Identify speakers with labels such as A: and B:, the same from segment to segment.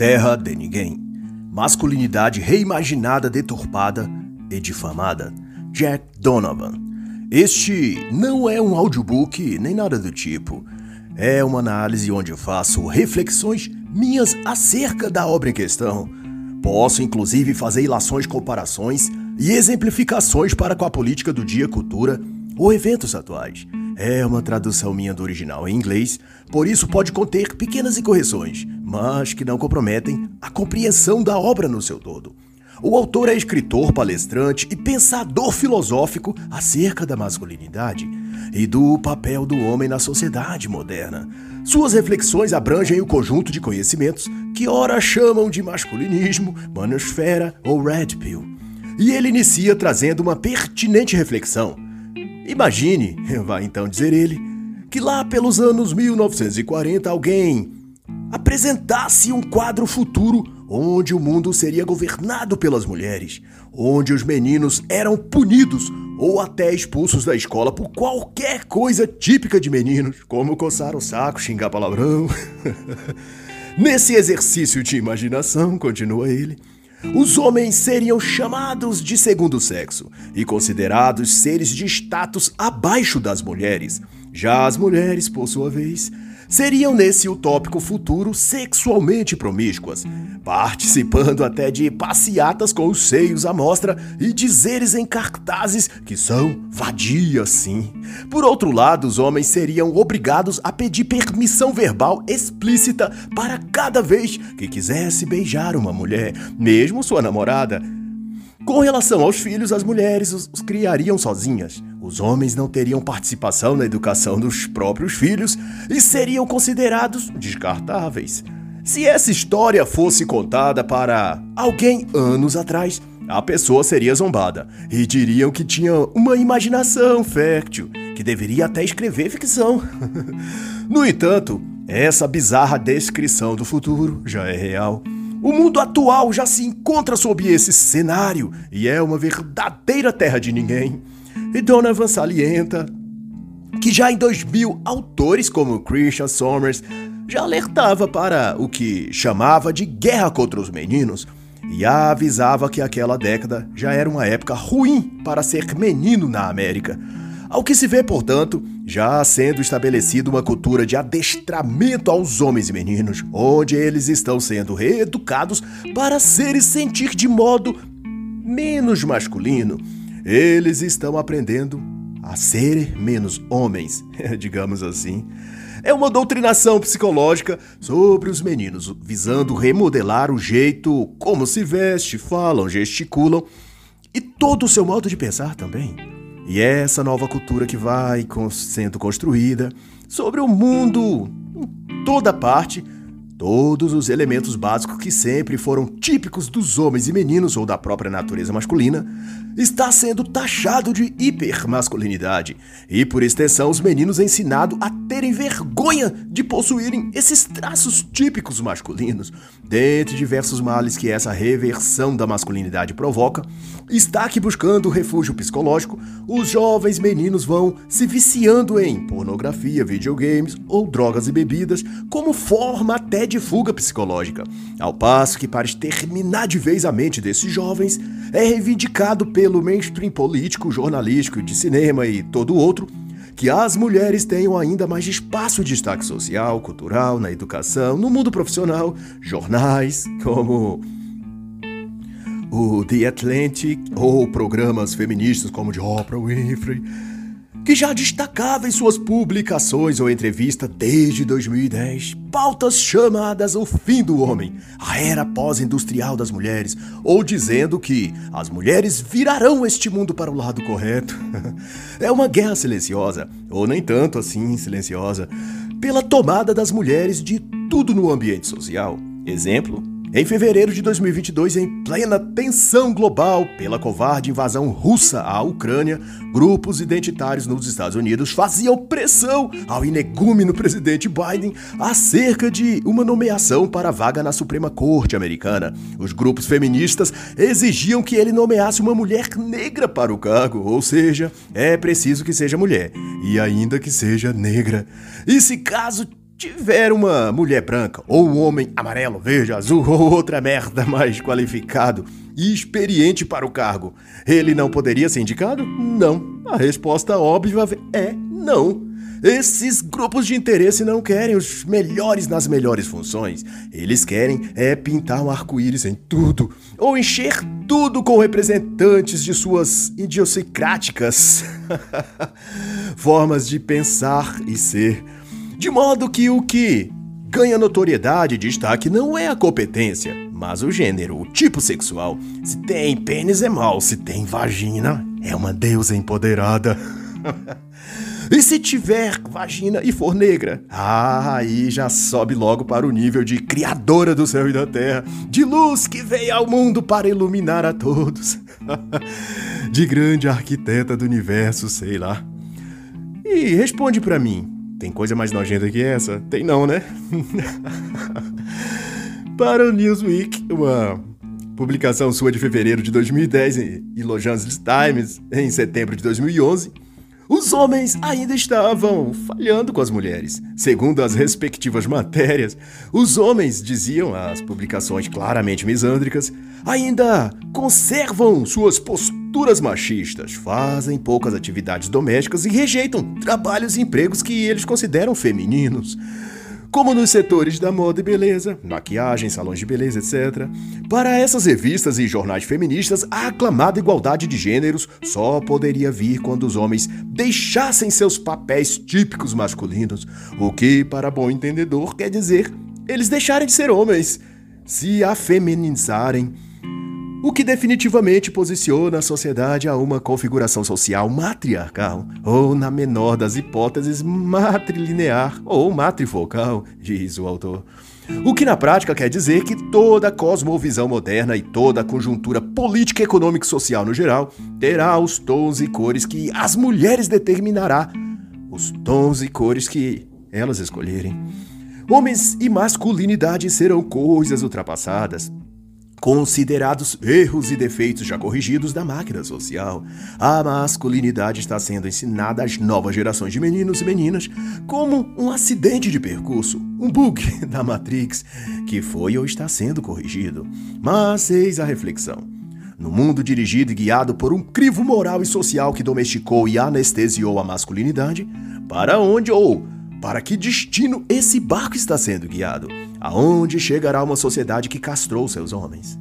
A: Terra de Ninguém. Masculinidade reimaginada, deturpada e difamada. Jack Donovan. Este não é um audiobook nem nada do tipo. É uma análise onde faço reflexões minhas acerca da obra em questão. Posso inclusive fazer ilações, comparações e exemplificações para com a política do dia, cultura ou eventos atuais. É uma tradução minha do original em inglês, por isso pode conter pequenas incorreções, mas que não comprometem a compreensão da obra no seu todo. O autor é escritor, palestrante e pensador filosófico acerca da masculinidade e do papel do homem na sociedade moderna. Suas reflexões abrangem o conjunto de conhecimentos que ora chamam de masculinismo, manosfera ou red pill. E ele inicia trazendo uma pertinente reflexão Imagine, vai então dizer ele, que lá pelos anos 1940 alguém apresentasse um quadro futuro onde o mundo seria governado pelas mulheres, onde os meninos eram punidos ou até expulsos da escola por qualquer coisa típica de meninos, como coçar o saco, xingar palavrão. Nesse exercício de imaginação, continua ele, os homens seriam chamados de segundo sexo e considerados seres de status abaixo das mulheres. Já as mulheres, por sua vez, seriam nesse utópico futuro sexualmente promíscuas, participando até de passeatas com os seios à mostra e dizeres em cartazes que são vadias sim. Por outro lado, os homens seriam obrigados a pedir permissão verbal explícita para cada vez que quisesse beijar uma mulher, mesmo sua namorada. Com relação aos filhos, as mulheres os, os, criariam sozinhas. Os homens não teriam participação na educação dos próprios filhos e seriam considerados descartáveis. Se essa história fosse contada para alguém anos atrás, a pessoa seria zombada e diriam que tinha uma imaginação fértil, que deveria até escrever ficção. no entanto, essa bizarra descrição do futuro já é real. O mundo atual já se encontra sob esse cenário e é uma verdadeira terra de ninguém. E Donovan salienta que já em 2000 autores como Christian Somers já alertava para o que chamava de guerra contra os meninos e avisava que aquela década já era uma época ruim para ser menino na América. Ao que se vê, portanto, já sendo estabelecida uma cultura de adestramento aos homens e meninos, onde eles estão sendo reeducados para ser e sentir de modo menos masculino. Eles estão aprendendo a ser menos homens, digamos assim é uma doutrinação psicológica sobre os meninos, visando remodelar o jeito como se veste, falam, gesticulam e todo o seu modo de pensar também. E é essa nova cultura que vai sendo construída sobre o mundo em toda parte Todos os elementos básicos que sempre foram típicos dos homens e meninos ou da própria natureza masculina está sendo taxado de hipermasculinidade e, por extensão, os meninos ensinados a terem vergonha de possuírem esses traços típicos masculinos. Dentre diversos males que essa reversão da masculinidade provoca, está que buscando refúgio psicológico, os jovens meninos vão se viciando em pornografia, videogames ou drogas e bebidas como forma até de fuga psicológica, ao passo que, para exterminar de vez a mente desses jovens, é reivindicado pelo mainstream político, jornalístico, de cinema e todo outro que as mulheres tenham ainda mais espaço de destaque social, cultural, na educação, no mundo profissional, jornais como o The Atlantic ou programas feministas como de Oprah Winfrey que já destacava em suas publicações ou entrevistas desde 2010 pautas chamadas o fim do homem, a era pós-industrial das mulheres, ou dizendo que as mulheres virarão este mundo para o lado correto. é uma guerra silenciosa, ou nem tanto assim silenciosa, pela tomada das mulheres de tudo no ambiente social. Exemplo, em fevereiro de 2022, em plena tensão global pela covarde invasão russa à Ucrânia, grupos identitários nos Estados Unidos faziam pressão ao inegúmeno presidente Biden acerca de uma nomeação para a vaga na Suprema Corte americana. Os grupos feministas exigiam que ele nomeasse uma mulher negra para o cargo, ou seja, é preciso que seja mulher, e ainda que seja negra. E se caso tiver uma mulher branca, ou um homem amarelo, verde, azul, ou outra merda mais qualificado e experiente para o cargo, ele não poderia ser indicado? Não. A resposta óbvia é não. Esses grupos de interesse não querem os melhores nas melhores funções. Eles querem é pintar um arco-íris em tudo, ou encher tudo com representantes de suas idiosincráticas formas de pensar e ser. De modo que o que ganha notoriedade e destaque não é a competência, mas o gênero, o tipo sexual. Se tem pênis é mal, se tem vagina é uma deusa empoderada. E se tiver vagina e for negra? Ah, aí já sobe logo para o nível de criadora do céu e da terra, de luz que veio ao mundo para iluminar a todos, de grande arquiteta do universo, sei lá. E responde para mim, tem coisa mais nojenta que essa? Tem não, né? para o Newsweek, uma publicação sua de fevereiro de 2010 e Los Angeles Times em setembro de 2011, os homens ainda estavam falhando com as mulheres. Segundo as respectivas matérias, os homens, diziam as publicações claramente misândricas, ainda conservam suas posturas machistas, fazem poucas atividades domésticas e rejeitam trabalhos e empregos que eles consideram femininos como nos setores da moda e beleza, maquiagem, salões de beleza, etc. Para essas revistas e jornais feministas, a aclamada igualdade de gêneros só poderia vir quando os homens deixassem seus papéis típicos masculinos, o que, para bom entendedor, quer dizer eles deixarem de ser homens, se afeminizarem o que definitivamente posiciona a sociedade a uma configuração social matriarcal, ou, na menor das hipóteses, matrilinear ou matrifocal, diz o autor. O que na prática quer dizer que toda a cosmovisão moderna e toda a conjuntura política, econômica e social no geral terá os tons e cores que as mulheres determinará, os tons e cores que elas escolherem. Homens e masculinidade serão coisas ultrapassadas, Considerados erros e defeitos já corrigidos da máquina social, a masculinidade está sendo ensinada às novas gerações de meninos e meninas como um acidente de percurso, um bug da Matrix que foi ou está sendo corrigido. Mas eis a reflexão. No mundo dirigido e guiado por um crivo moral e social que domesticou e anestesiou a masculinidade, para onde ou para que destino esse barco está sendo guiado? Aonde chegará uma sociedade que castrou seus homens?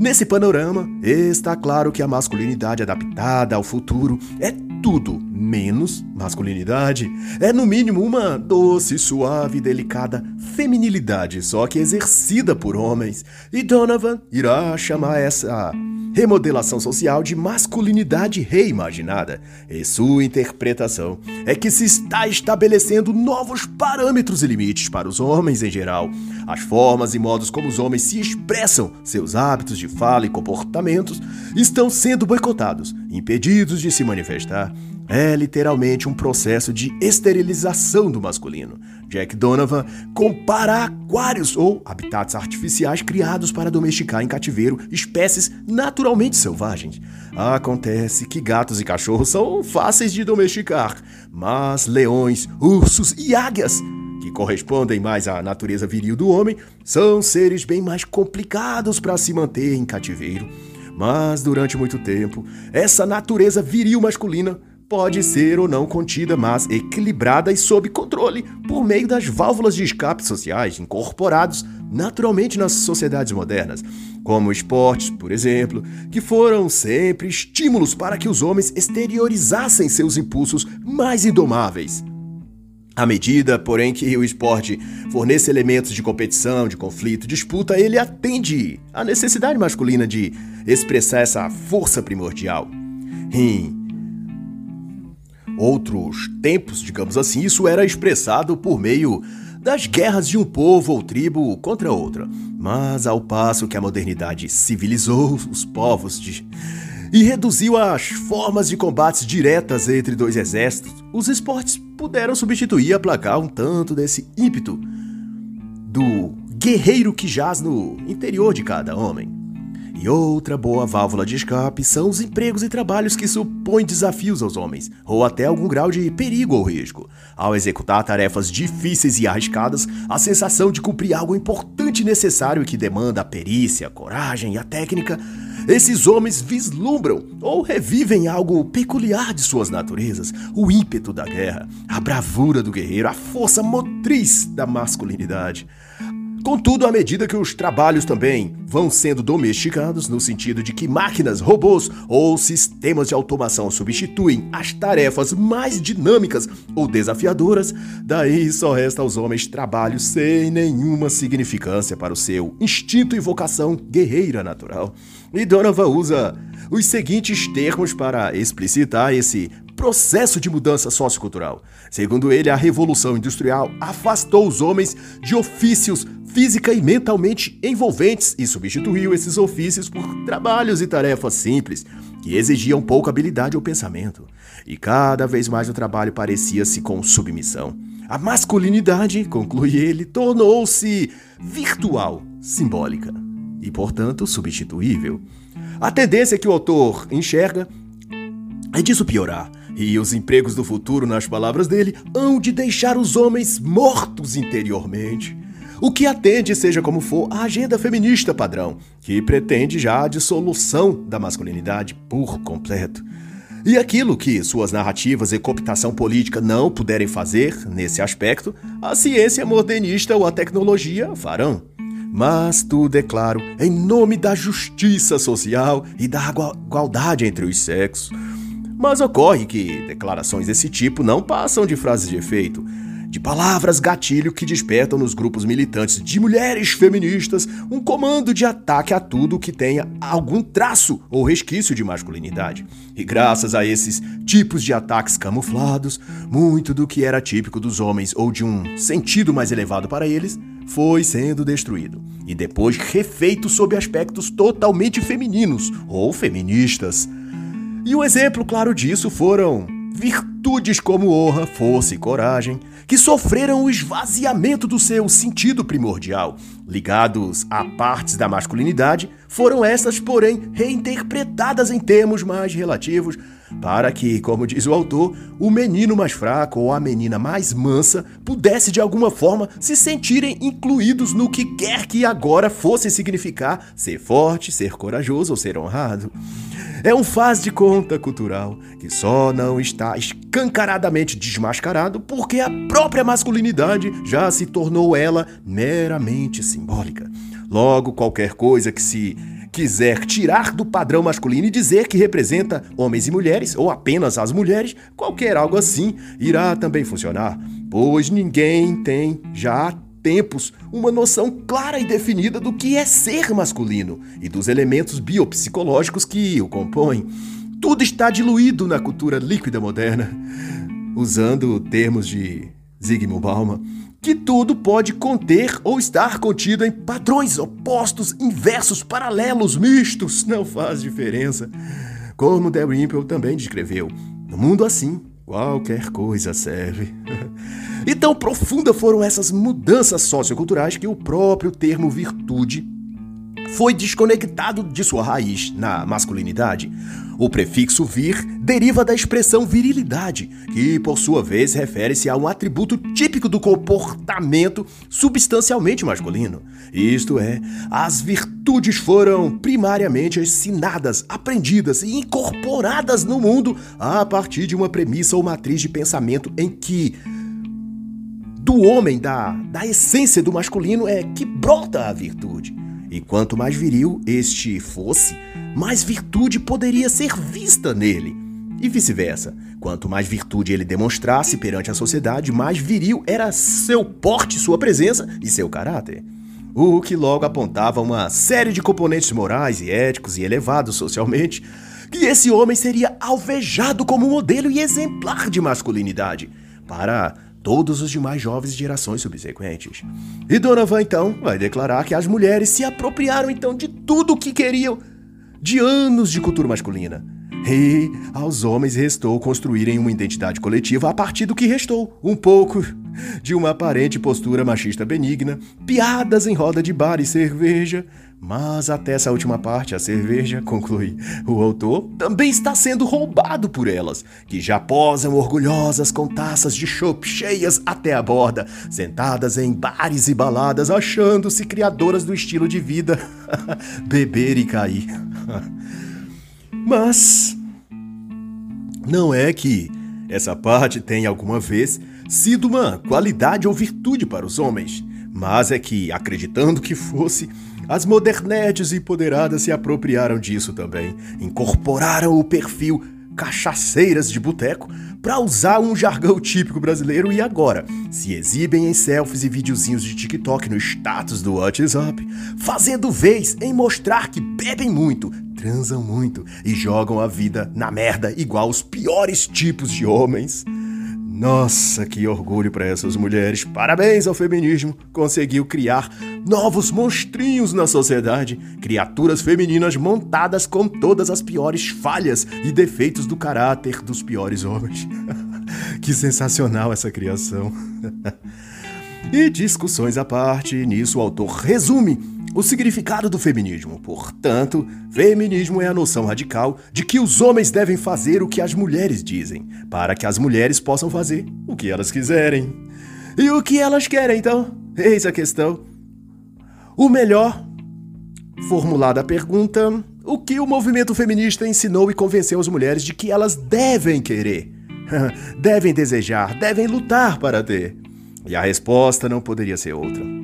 A: Nesse panorama, está claro que a masculinidade adaptada ao futuro é tudo menos masculinidade. É, no mínimo, uma doce, suave e delicada feminilidade, só que exercida por homens. E Donovan irá chamar essa remodelação social de masculinidade reimaginada. E sua interpretação é que se está estabelecendo novos parâmetros e limites para os homens em geral. As formas e modos como os homens se expressam, seus hábitos de fala e comportamentos estão sendo boicotados, impedidos de se manifestar. É literalmente um processo de esterilização do masculino. Jack Donovan compara aquários ou habitats artificiais criados para domesticar em cativeiro espécies naturalmente selvagens. Acontece que gatos e cachorros são fáceis de domesticar, mas leões, ursos e águias que correspondem mais à natureza viril do homem, são seres bem mais complicados para se manter em cativeiro. Mas durante muito tempo, essa natureza viril masculina pode ser ou não contida, mas equilibrada e sob controle por meio das válvulas de escape sociais incorporados naturalmente nas sociedades modernas, como esportes, por exemplo, que foram sempre estímulos para que os homens exteriorizassem seus impulsos mais indomáveis. À medida, porém, que o esporte fornece elementos de competição, de conflito, disputa, ele atende à necessidade masculina de expressar essa força primordial. Em outros tempos, digamos assim, isso era expressado por meio das guerras de um povo ou tribo contra outra. Mas ao passo que a modernidade civilizou os povos de... e reduziu as formas de combates diretas entre dois exércitos, os esportes puderam substituir e aplacar um tanto desse ímpeto do guerreiro que jaz no interior de cada homem. E outra boa válvula de escape são os empregos e trabalhos que supõem desafios aos homens, ou até algum grau de perigo ou risco. Ao executar tarefas difíceis e arriscadas, a sensação de cumprir algo importante e necessário que demanda a perícia, a coragem e a técnica, esses homens vislumbram ou revivem algo peculiar de suas naturezas, o ímpeto da guerra, a bravura do guerreiro, a força motriz da masculinidade. Contudo, à medida que os trabalhos também vão sendo domesticados, no sentido de que máquinas, robôs ou sistemas de automação substituem as tarefas mais dinâmicas ou desafiadoras, daí só resta aos homens trabalho sem nenhuma significância para o seu instinto e vocação guerreira natural. E Donovan usa os seguintes termos para explicitar esse processo de mudança sociocultural. Segundo ele, a Revolução Industrial afastou os homens de ofícios física e mentalmente envolventes e substituiu esses ofícios por trabalhos e tarefas simples que exigiam pouca habilidade ou pensamento. E cada vez mais o trabalho parecia-se com submissão. A masculinidade, conclui ele, tornou-se virtual, simbólica e, portanto, substituível. A tendência que o autor enxerga é disso piorar e os empregos do futuro, nas palavras dele, hão de deixar os homens mortos interiormente. O que atende, seja como for, à agenda feminista padrão, que pretende já a dissolução da masculinidade por completo. E aquilo que suas narrativas e cooptação política não puderem fazer nesse aspecto, a ciência modernista ou a tecnologia farão. Mas tudo, é claro, em nome da justiça social e da igualdade entre os sexos. Mas ocorre que declarações desse tipo não passam de frases de efeito, de palavras gatilho que despertam nos grupos militantes de mulheres feministas um comando de ataque a tudo que tenha algum traço ou resquício de masculinidade. E graças a esses tipos de ataques camuflados, muito do que era típico dos homens ou de um sentido mais elevado para eles foi sendo destruído e depois refeito sob aspectos totalmente femininos ou feministas. E um exemplo claro disso foram virtudes como honra, força e coragem, que sofreram o esvaziamento do seu sentido primordial, ligados a partes da masculinidade, foram estas, porém, reinterpretadas em termos mais relativos, para que, como diz o autor, o menino mais fraco ou a menina mais mansa pudesse de alguma forma se sentirem incluídos no que quer que agora fosse significar ser forte, ser corajoso ou ser honrado. É um faz de conta cultural que só não está escancaradamente desmascarado porque a própria masculinidade já se tornou ela meramente simbólica. Logo, qualquer coisa que se quiser tirar do padrão masculino e dizer que representa homens e mulheres, ou apenas as mulheres, qualquer algo assim irá também funcionar, pois ninguém tem já tempos uma noção clara e definida do que é ser masculino e dos elementos biopsicológicos que o compõem. Tudo está diluído na cultura líquida moderna. Usando termos de Zygmunt Bauman, que tudo pode conter ou estar contido em padrões opostos, inversos, paralelos, mistos, não faz diferença. Como Dalrymple também descreveu, no mundo assim, qualquer coisa serve. E tão profunda foram essas mudanças socioculturais que o próprio termo virtude foi desconectado de sua raiz na masculinidade. O prefixo vir deriva da expressão virilidade, que por sua vez refere-se a um atributo típico do comportamento substancialmente masculino. Isto é, as virtudes foram primariamente ensinadas, aprendidas e incorporadas no mundo a partir de uma premissa ou matriz de pensamento em que do homem, da, da essência do masculino, é que brota a virtude. E quanto mais viril este fosse, mais virtude poderia ser vista nele. E vice-versa. Quanto mais virtude ele demonstrasse perante a sociedade, mais viril era seu porte, sua presença e seu caráter. O que logo apontava uma série de componentes morais e éticos e elevados socialmente, que esse homem seria alvejado como modelo e exemplar de masculinidade, para todos os demais jovens de gerações subsequentes. E Donovan então vai declarar que as mulheres se apropriaram então de tudo o que queriam, de anos de cultura masculina. E aos homens restou construírem uma identidade coletiva a partir do que restou, um pouco de uma aparente postura machista benigna, piadas em roda de bar e cerveja. Mas até essa última parte, a cerveja, conclui o autor, também está sendo roubado por elas, que já posam orgulhosas com taças de chopp cheias até a borda, sentadas em bares e baladas, achando-se criadoras do estilo de vida beber e cair. Mas não é que essa parte tenha alguma vez sido uma qualidade ou virtude para os homens, mas é que, acreditando que fosse, as modernetes empoderadas se apropriaram disso também, incorporaram o perfil cachaceiras de boteco para usar um jargão típico brasileiro e agora se exibem em selfies e videozinhos de TikTok no status do WhatsApp, fazendo vez em mostrar que bebem muito, transam muito e jogam a vida na merda igual os piores tipos de homens. Nossa, que orgulho para essas mulheres. Parabéns ao feminismo. Conseguiu criar novos monstrinhos na sociedade, criaturas femininas montadas com todas as piores falhas e defeitos do caráter dos piores homens. que sensacional essa criação. e discussões à parte, nisso o autor resume o significado do feminismo. Portanto, feminismo é a noção radical de que os homens devem fazer o que as mulheres dizem, para que as mulheres possam fazer o que elas quiserem. E o que elas querem, então? Eis a questão. O melhor, formulada a pergunta, o que o movimento feminista ensinou e convenceu as mulheres de que elas devem querer, devem desejar, devem lutar para ter? E a resposta não poderia ser outra.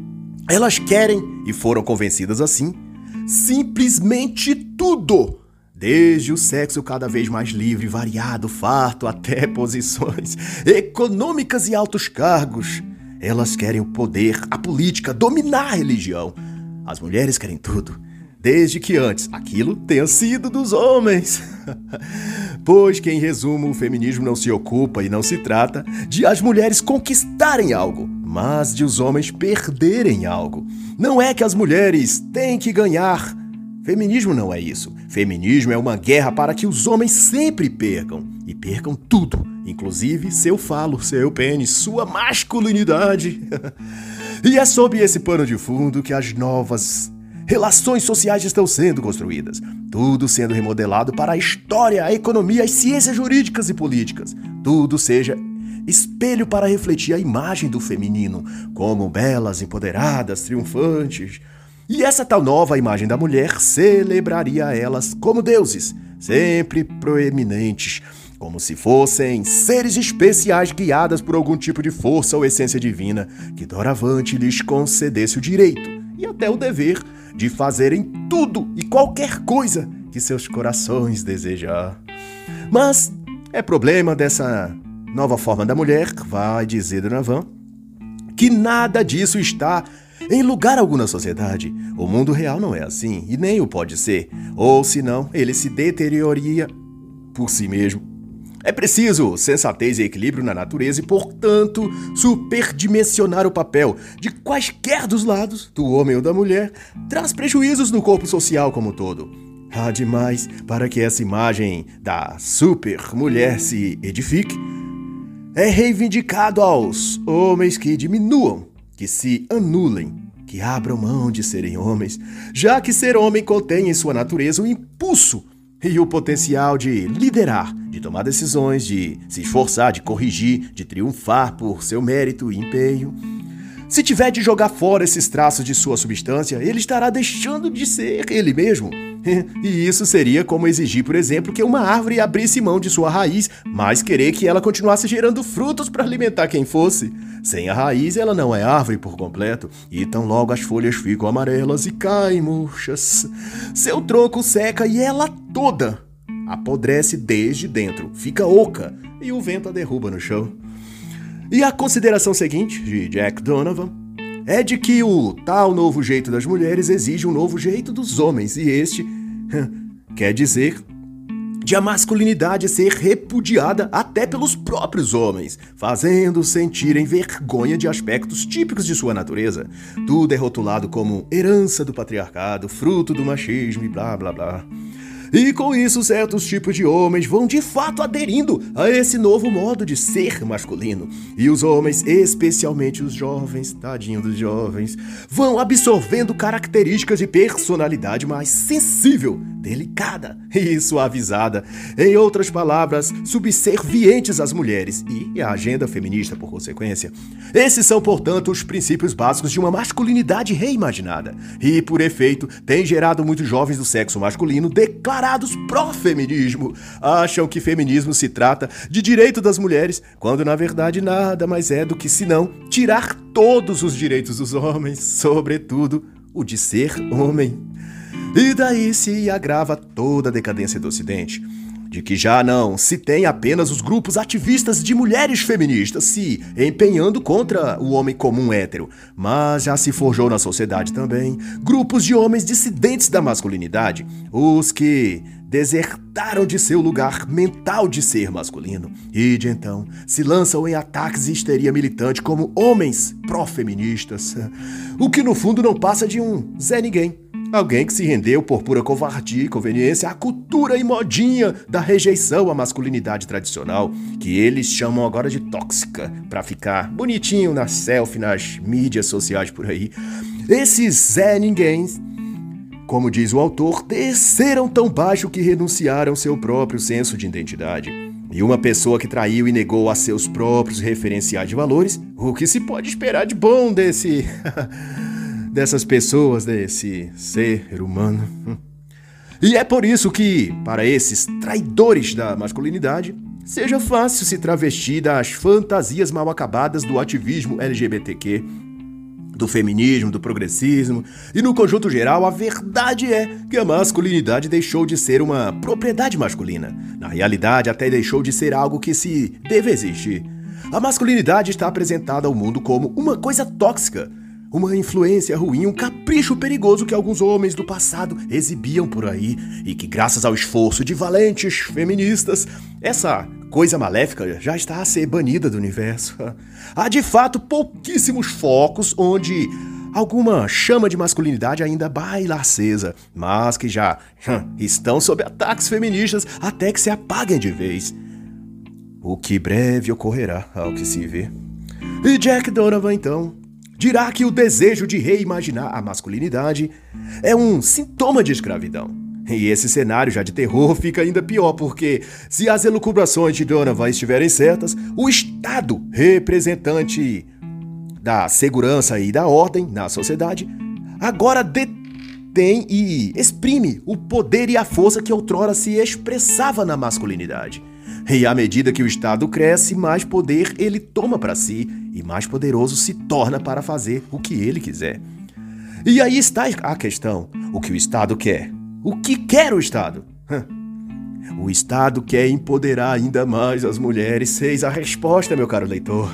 A: Elas querem, e foram convencidas assim, simplesmente tudo. Desde o sexo cada vez mais livre, variado, farto, até posições econômicas e altos cargos. Elas querem o poder, a política, dominar a religião. As mulheres querem tudo, desde que antes aquilo tenha sido dos homens. pois que, em resumo, o feminismo não se ocupa e não se trata de as mulheres conquistarem algo, mas de os homens perderem algo. Não é que as mulheres têm que ganhar. Feminismo não é isso. Feminismo é uma guerra para que os homens sempre percam. E percam tudo, inclusive seu falo, seu pênis, sua masculinidade. e é sob esse pano de fundo que as novas relações sociais estão sendo construídas. Tudo sendo remodelado para a história, a economia, as ciências jurídicas e políticas. Tudo seja espelho para refletir a imagem do feminino, como belas, empoderadas, triunfantes. E essa tal nova imagem da mulher celebraria elas como deuses, sempre proeminentes, como se fossem seres especiais guiadas por algum tipo de força ou essência divina que doravante lhes concedesse o direito e até o dever de fazerem tudo e qualquer coisa que seus corações desejar. Mas é problema dessa Nova Forma da Mulher, vai dizer Donovan, que nada disso está em lugar algum na sociedade. O mundo real não é assim, e nem o pode ser, ou senão ele se deterioraria por si mesmo. É preciso sensatez e equilíbrio na natureza e, portanto, superdimensionar o papel de quaisquer dos lados, do homem ou da mulher, traz prejuízos no corpo social como um todo. Há demais para que essa imagem da super mulher se edifique é reivindicado aos homens que diminuam, que se anulem, que abram mão de serem homens, já que ser homem contém em sua natureza o impulso e o potencial de liderar, de tomar decisões, de se esforçar, de corrigir, de triunfar por seu mérito e empenho. Se tiver de jogar fora esses traços de sua substância, ele estará deixando de ser ele mesmo e isso seria como exigir, por exemplo, que uma árvore abrisse mão de sua raiz, mas querer que ela continuasse gerando frutos para alimentar quem fosse. Sem a raiz, ela não é árvore por completo, e tão logo as folhas ficam amarelas e caem murchas. Seu tronco seca e ela toda apodrece desde dentro, fica oca e o vento a derruba no chão. E a consideração seguinte, de Jack Donovan, é de que o tal novo jeito das mulheres exige um novo jeito dos homens, e este quer dizer de a masculinidade ser repudiada até pelos próprios homens, fazendo sentirem vergonha de aspectos típicos de sua natureza. Tudo é rotulado como herança do patriarcado, fruto do machismo e blá blá blá. E com isso, certos tipos de homens vão de fato aderindo a esse novo modo de ser masculino. E os homens, especialmente os jovens, tadinho dos jovens, vão absorvendo características de personalidade mais sensível, delicada e suavizada. Em outras palavras, subservientes às mulheres e à agenda feminista, por consequência. Esses são, portanto, os princípios básicos de uma masculinidade reimaginada. E, por efeito, tem gerado muitos jovens do sexo masculino declarados declarados pró-feminismo acham que feminismo se trata de direito das mulheres, quando na verdade nada mais é do que senão tirar todos os direitos dos homens, sobretudo o de ser homem. E daí se agrava toda a decadência do Ocidente de que já não se tem apenas os grupos ativistas de mulheres feministas se empenhando contra o homem comum hétero, mas já se forjou na sociedade também grupos de homens dissidentes da masculinidade, os que desertaram de seu lugar mental de ser masculino e de então se lançam em ataques e histeria militante como homens pró-feministas, o que no fundo não passa de um Zé Ninguém Alguém que se rendeu por pura covardia e conveniência à cultura e modinha da rejeição à masculinidade tradicional, que eles chamam agora de tóxica, para ficar bonitinho na selfie, nas mídias sociais por aí. Esses Zé Ninguéms, como diz o autor, desceram tão baixo que renunciaram seu próprio senso de identidade. E uma pessoa que traiu e negou a seus próprios referenciais de valores, o que se pode esperar de bom desse. dessas pessoas, desse ser humano. E é por isso que, para esses traidores da masculinidade, seja fácil se travestir das fantasias mal acabadas do ativismo LGBTQ, do feminismo, do progressismo, e no conjunto geral, a verdade é que a masculinidade deixou de ser uma propriedade masculina. Na realidade, até deixou de ser algo que se deve existir. A masculinidade está apresentada ao mundo como uma coisa tóxica, uma influência ruim, um capricho perigoso que alguns homens do passado exibiam por aí e que, graças ao esforço de valentes feministas, essa coisa maléfica já está a ser banida do universo. Há de fato pouquíssimos focos onde alguma chama de masculinidade ainda baila acesa, mas que já estão sob ataques feministas até que se apaguem de vez. O que breve ocorrerá, ao que se vê. E Jack Donovan, então, dirá que o desejo de reimaginar a masculinidade é um sintoma de escravidão. E esse cenário já de terror fica ainda pior, porque se as elucubrações de Donovan estiverem certas, o Estado, representante da segurança e da ordem na sociedade, agora detém e exprime o poder e a força que outrora se expressava na masculinidade. E à medida que o Estado cresce, mais poder ele toma para si e mais poderoso se torna para fazer o que ele quiser. E aí está a questão: o que o Estado quer? O que quer o Estado? O Estado quer empoderar ainda mais as mulheres. Eis a resposta, meu caro leitor.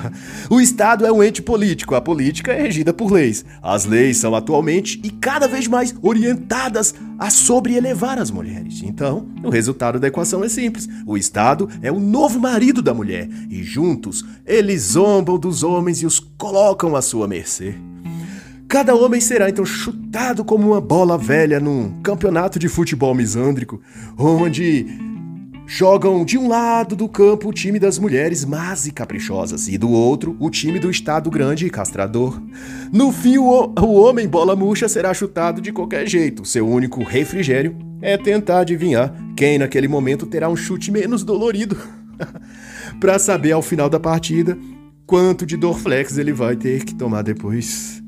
A: O Estado é um ente político. A política é regida por leis. As leis são atualmente e cada vez mais orientadas a sobreelevar as mulheres. Então, o resultado da equação é simples. O Estado é o novo marido da mulher e juntos eles zombam dos homens e os colocam à sua mercê. Cada homem será então chutado como uma bola velha num campeonato de futebol misândrico, onde jogam de um lado do campo o time das mulheres más e caprichosas e do outro o time do Estado grande e castrador. No fim, o, o homem bola murcha será chutado de qualquer jeito. Seu único refrigério é tentar adivinhar quem naquele momento terá um chute menos dolorido. para saber ao final da partida quanto de Dorflex ele vai ter que tomar depois.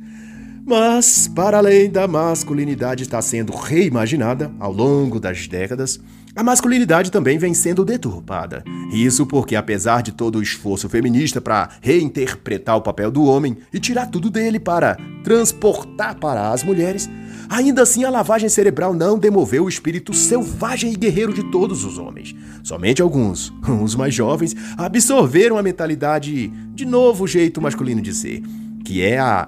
A: Mas, para além da masculinidade estar sendo reimaginada ao longo das décadas, a masculinidade também vem sendo deturpada. Isso porque, apesar de todo o esforço feminista para reinterpretar o papel do homem e tirar tudo dele para transportar para as mulheres, ainda assim a lavagem cerebral não demoveu o espírito selvagem e guerreiro de todos os homens. Somente alguns, os mais jovens, absorveram a mentalidade de novo jeito masculino de ser, que é a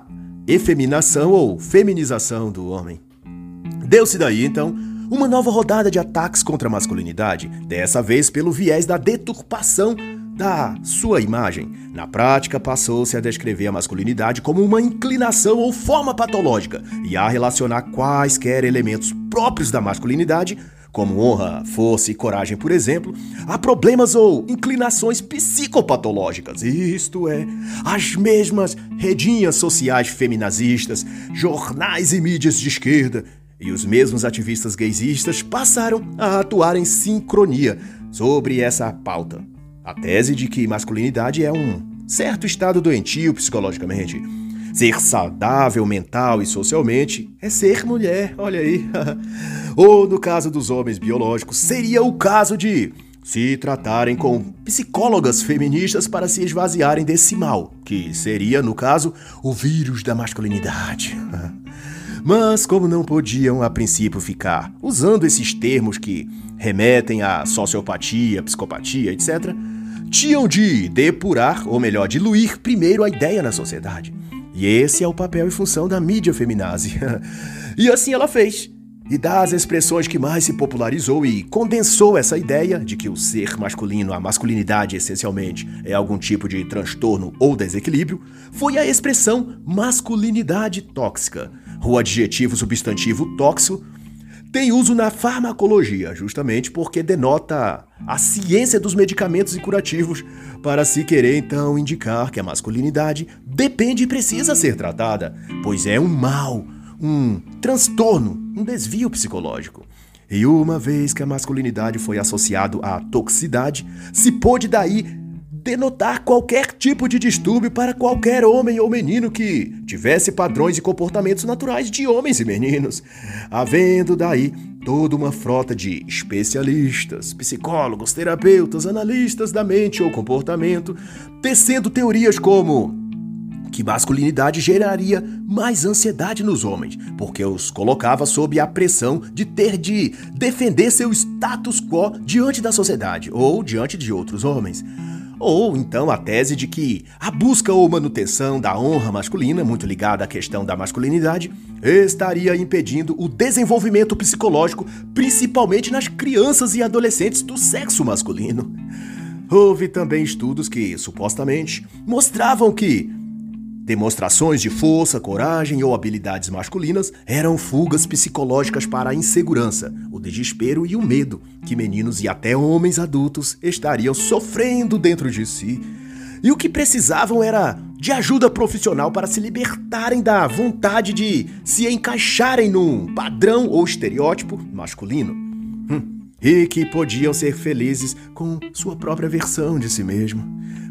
A: efeminação ou feminização do homem. Deu-se daí, então, uma nova rodada de ataques contra a masculinidade, dessa vez pelo viés da deturpação da sua imagem. Na prática, passou-se a descrever a masculinidade como uma inclinação ou forma patológica e a relacionar quaisquer elementos próprios da masculinidade como honra, força e coragem, por exemplo, há problemas ou inclinações psicopatológicas. Isto é, as mesmas redinhas sociais feminazistas, jornais e mídias de esquerda e os mesmos ativistas gaysistas passaram a atuar em sincronia sobre essa pauta. A tese de que masculinidade é um certo estado doentio psicologicamente Ser saudável mental e socialmente é ser mulher, olha aí. Ou no caso dos homens biológicos, seria o caso de se tratarem com psicólogas feministas para se esvaziarem desse mal, que seria, no caso, o vírus da masculinidade. Mas, como não podiam a princípio ficar usando esses termos que remetem à sociopatia, psicopatia, etc., tinham de depurar, ou melhor, diluir primeiro a ideia na sociedade. E esse é o papel e função da mídia feminazi. e assim ela fez. E das expressões que mais se popularizou e condensou essa ideia de que o ser masculino, a masculinidade essencialmente, é algum tipo de transtorno ou desequilíbrio, foi a expressão masculinidade tóxica. O adjetivo substantivo tóxico tem uso na farmacologia, justamente porque denota a ciência dos medicamentos e curativos, para se querer então indicar que a masculinidade depende e precisa ser tratada, pois é um mal, um transtorno, um desvio psicológico. E uma vez que a masculinidade foi associado à toxicidade, se pôde daí denotar qualquer tipo de distúrbio para qualquer homem ou menino que tivesse padrões e comportamentos naturais de homens e meninos, havendo daí toda uma frota de especialistas, psicólogos, terapeutas, analistas da mente ou comportamento, tecendo teorias como que masculinidade geraria mais ansiedade nos homens, porque os colocava sob a pressão de ter de defender seu status quo diante da sociedade ou diante de outros homens. Ou então a tese de que a busca ou manutenção da honra masculina, muito ligada à questão da masculinidade, estaria impedindo o desenvolvimento psicológico, principalmente nas crianças e adolescentes do sexo masculino. Houve também estudos que, supostamente, mostravam que Demonstrações de força, coragem ou habilidades masculinas eram fugas psicológicas para a insegurança, o desespero e o medo que meninos e até homens adultos estariam sofrendo dentro de si. E o que precisavam era de ajuda profissional para se libertarem da vontade de se encaixarem num padrão ou estereótipo masculino. Hum. E que podiam ser felizes com sua própria versão de si mesmo.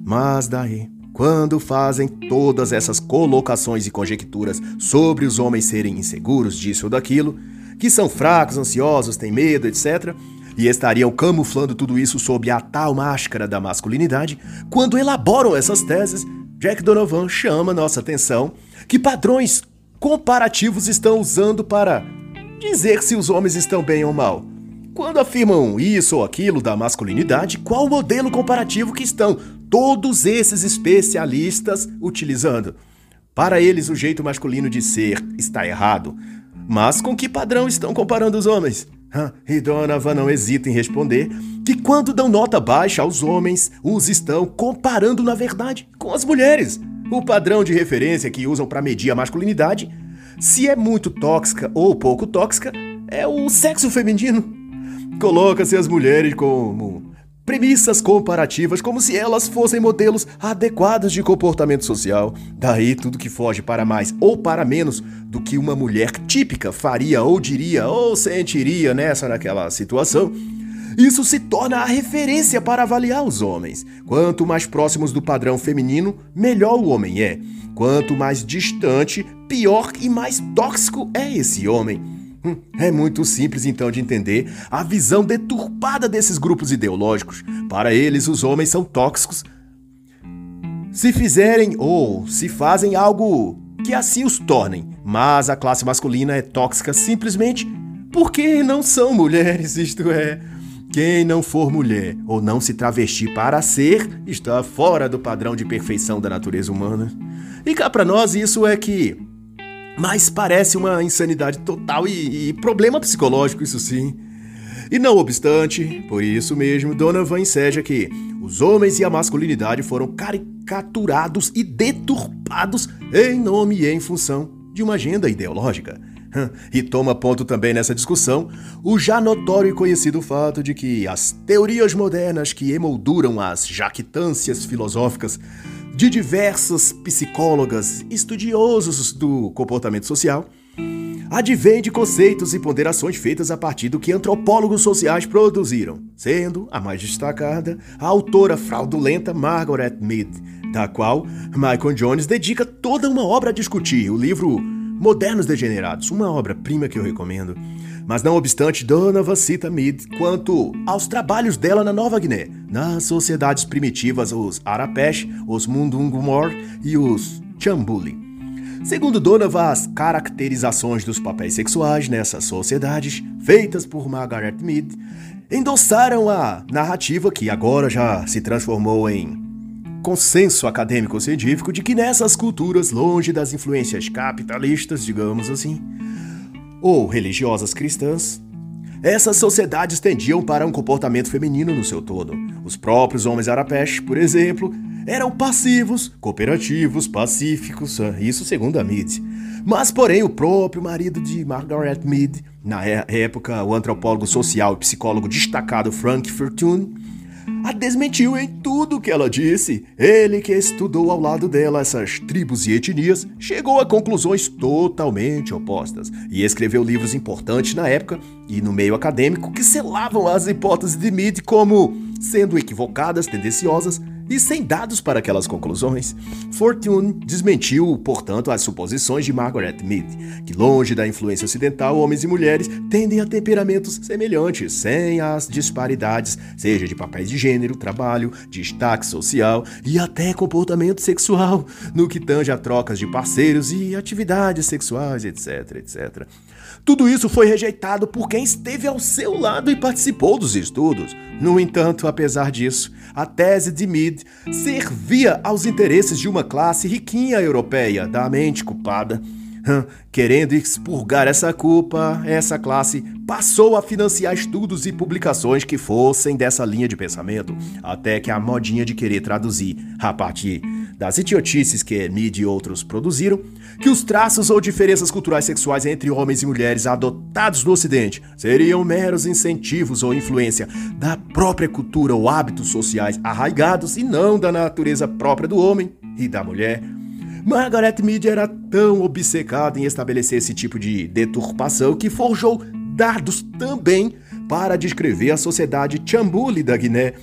A: Mas daí quando fazem todas essas colocações e conjecturas sobre os homens serem inseguros disso ou daquilo, que são fracos, ansiosos, têm medo, etc., e estariam camuflando tudo isso sob a tal máscara da masculinidade, quando elaboram essas teses, Jack Donovan chama nossa atenção que padrões comparativos estão usando para dizer se os homens estão bem ou mal. Quando afirmam isso ou aquilo da masculinidade, qual o modelo comparativo que estão todos esses especialistas utilizando. Para eles, o jeito masculino de ser está errado. Mas com que padrão estão comparando os homens? E Donovan não hesita em responder que quando dão nota baixa aos homens, os estão comparando na verdade com as mulheres. O padrão de referência que usam para medir a masculinidade, se é muito tóxica ou pouco tóxica, é o sexo feminino. Coloca-se as mulheres como premissas comparativas como se elas fossem modelos adequados de comportamento social. Daí tudo que foge para mais ou para menos do que uma mulher típica faria ou diria ou sentiria nessa naquela situação. Isso se torna a referência para avaliar os homens. Quanto mais próximos do padrão feminino, melhor o homem é. Quanto mais distante, pior e mais tóxico é esse homem. Hum, é muito simples então de entender a visão deturpada desses grupos ideológicos. Para eles, os homens são tóxicos. Se fizerem ou se fazem algo que assim os tornem, mas a classe masculina é tóxica simplesmente porque não são mulheres, isto é. Quem não for mulher ou não se travestir para ser, está fora do padrão de perfeição da natureza humana. E cá para nós isso é que mas parece uma insanidade total e, e problema psicológico, isso sim. E não obstante, por isso mesmo, Donovan enseja que os homens e a masculinidade foram caricaturados e deturpados em nome e em função de uma agenda ideológica. E toma ponto também nessa discussão o já notório e conhecido fato de que as teorias modernas que emolduram as jactâncias filosóficas de diversas psicólogas estudiosos do comportamento social advém de conceitos e ponderações feitas a partir do que antropólogos sociais produziram, sendo a mais destacada a autora fraudulenta Margaret Mead, da qual Michael Jones dedica toda uma obra a discutir, o livro Modernos Degenerados, uma obra-prima que eu recomendo. Mas não obstante, Donovan cita Mead quanto aos trabalhos dela na Nova Guiné, nas sociedades primitivas, os Arapesh, os Mundungumor e os Chambuli. Segundo Donovan, as caracterizações dos papéis sexuais nessas sociedades, feitas por Margaret Mead, endossaram a narrativa que agora já se transformou em consenso acadêmico-científico de que nessas culturas, longe das influências capitalistas, digamos assim, ou religiosas cristãs, essas sociedades tendiam para um comportamento feminino no seu todo. Os próprios homens arapesh, por exemplo, eram passivos, cooperativos, pacíficos, ah, isso segundo a Mead. Mas, porém, o próprio marido de Margaret Mead, na é, época o antropólogo social e psicólogo destacado Frank Fortune, a desmentiu em tudo que ela disse. Ele, que estudou ao lado dela essas tribos e etnias, chegou a conclusões totalmente opostas e escreveu livros importantes na época e no meio acadêmico que selavam as hipóteses de Mead como sendo equivocadas, tendenciosas e sem dados para aquelas conclusões, Fortune desmentiu, portanto, as suposições de Margaret Mead, que longe da influência ocidental, homens e mulheres tendem a temperamentos semelhantes, sem as disparidades, seja de papéis de gênero, trabalho, destaque social e até comportamento sexual, no que tange a trocas de parceiros e atividades sexuais, etc, etc. Tudo isso foi rejeitado por quem esteve ao seu lado e participou dos estudos. No entanto, apesar disso, a tese de Mead servia aos interesses de uma classe riquinha europeia, da mente culpada. Querendo expurgar essa culpa, essa classe passou a financiar estudos e publicações que fossem dessa linha de pensamento, até que a modinha de querer traduzir a partir das idiotices que Mead e outros produziram, que os traços ou diferenças culturais sexuais entre homens e mulheres adotados no Ocidente seriam meros incentivos ou influência da própria cultura ou hábitos sociais arraigados e não da natureza própria do homem e da mulher. Margaret Mead era tão obcecada em estabelecer esse tipo de deturpação que forjou dados também para descrever a sociedade Chambuli da Guiné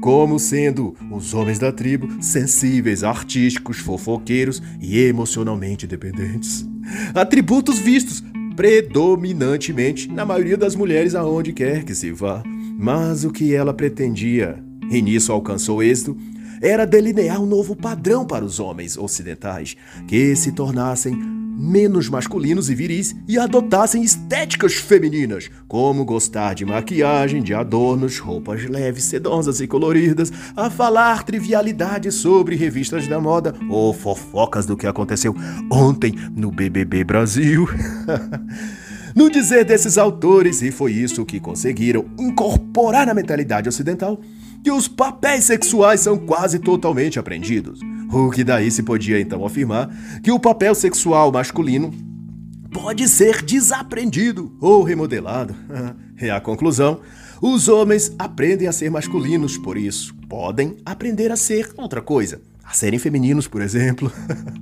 A: como sendo os homens da tribo sensíveis, artísticos, fofoqueiros e emocionalmente dependentes. Atributos vistos predominantemente na maioria das mulheres aonde quer que se vá. Mas o que ela pretendia, e nisso alcançou êxito, era delinear um novo padrão para os homens ocidentais, que se tornassem menos masculinos e viris e adotassem estéticas femininas, como gostar de maquiagem, de adornos, roupas leves, sedosas e coloridas, a falar trivialidades sobre revistas da moda ou fofocas do que aconteceu ontem no BBB Brasil. no dizer desses autores, e foi isso que conseguiram incorporar na mentalidade ocidental, que os papéis sexuais são quase totalmente aprendidos. O que daí se podia então afirmar que o papel sexual masculino pode ser desaprendido ou remodelado. É a conclusão. Os homens aprendem a ser masculinos, por isso podem aprender a ser outra coisa, a serem femininos, por exemplo.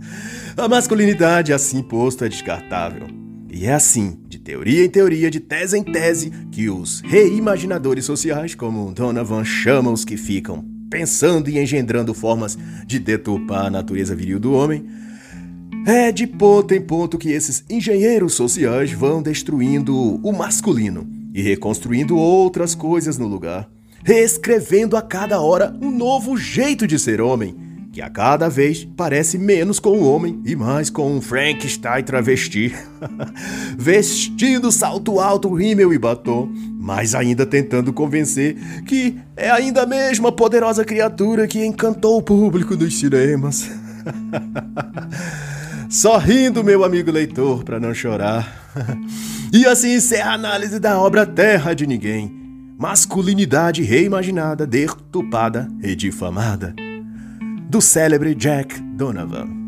A: a masculinidade assim posto é descartável. E é assim, teoria em teoria, de tese em tese, que os reimaginadores sociais, como Donovan chama os que ficam pensando e engendrando formas de deturpar a natureza viril do homem, é de ponto em ponto que esses engenheiros sociais vão destruindo o masculino e reconstruindo outras coisas no lugar, reescrevendo a cada hora um novo jeito de ser homem que a cada vez parece menos com o homem e mais com um Frankenstein travesti, vestindo salto alto, rímel e batom, mas ainda tentando convencer que é ainda a mesma poderosa criatura que encantou o público dos cinemas. Sorrindo, meu amigo leitor, para não chorar. e assim encerra a análise da obra Terra de Ninguém. Masculinidade reimaginada, deturpada e difamada do célebre Jack Donovan.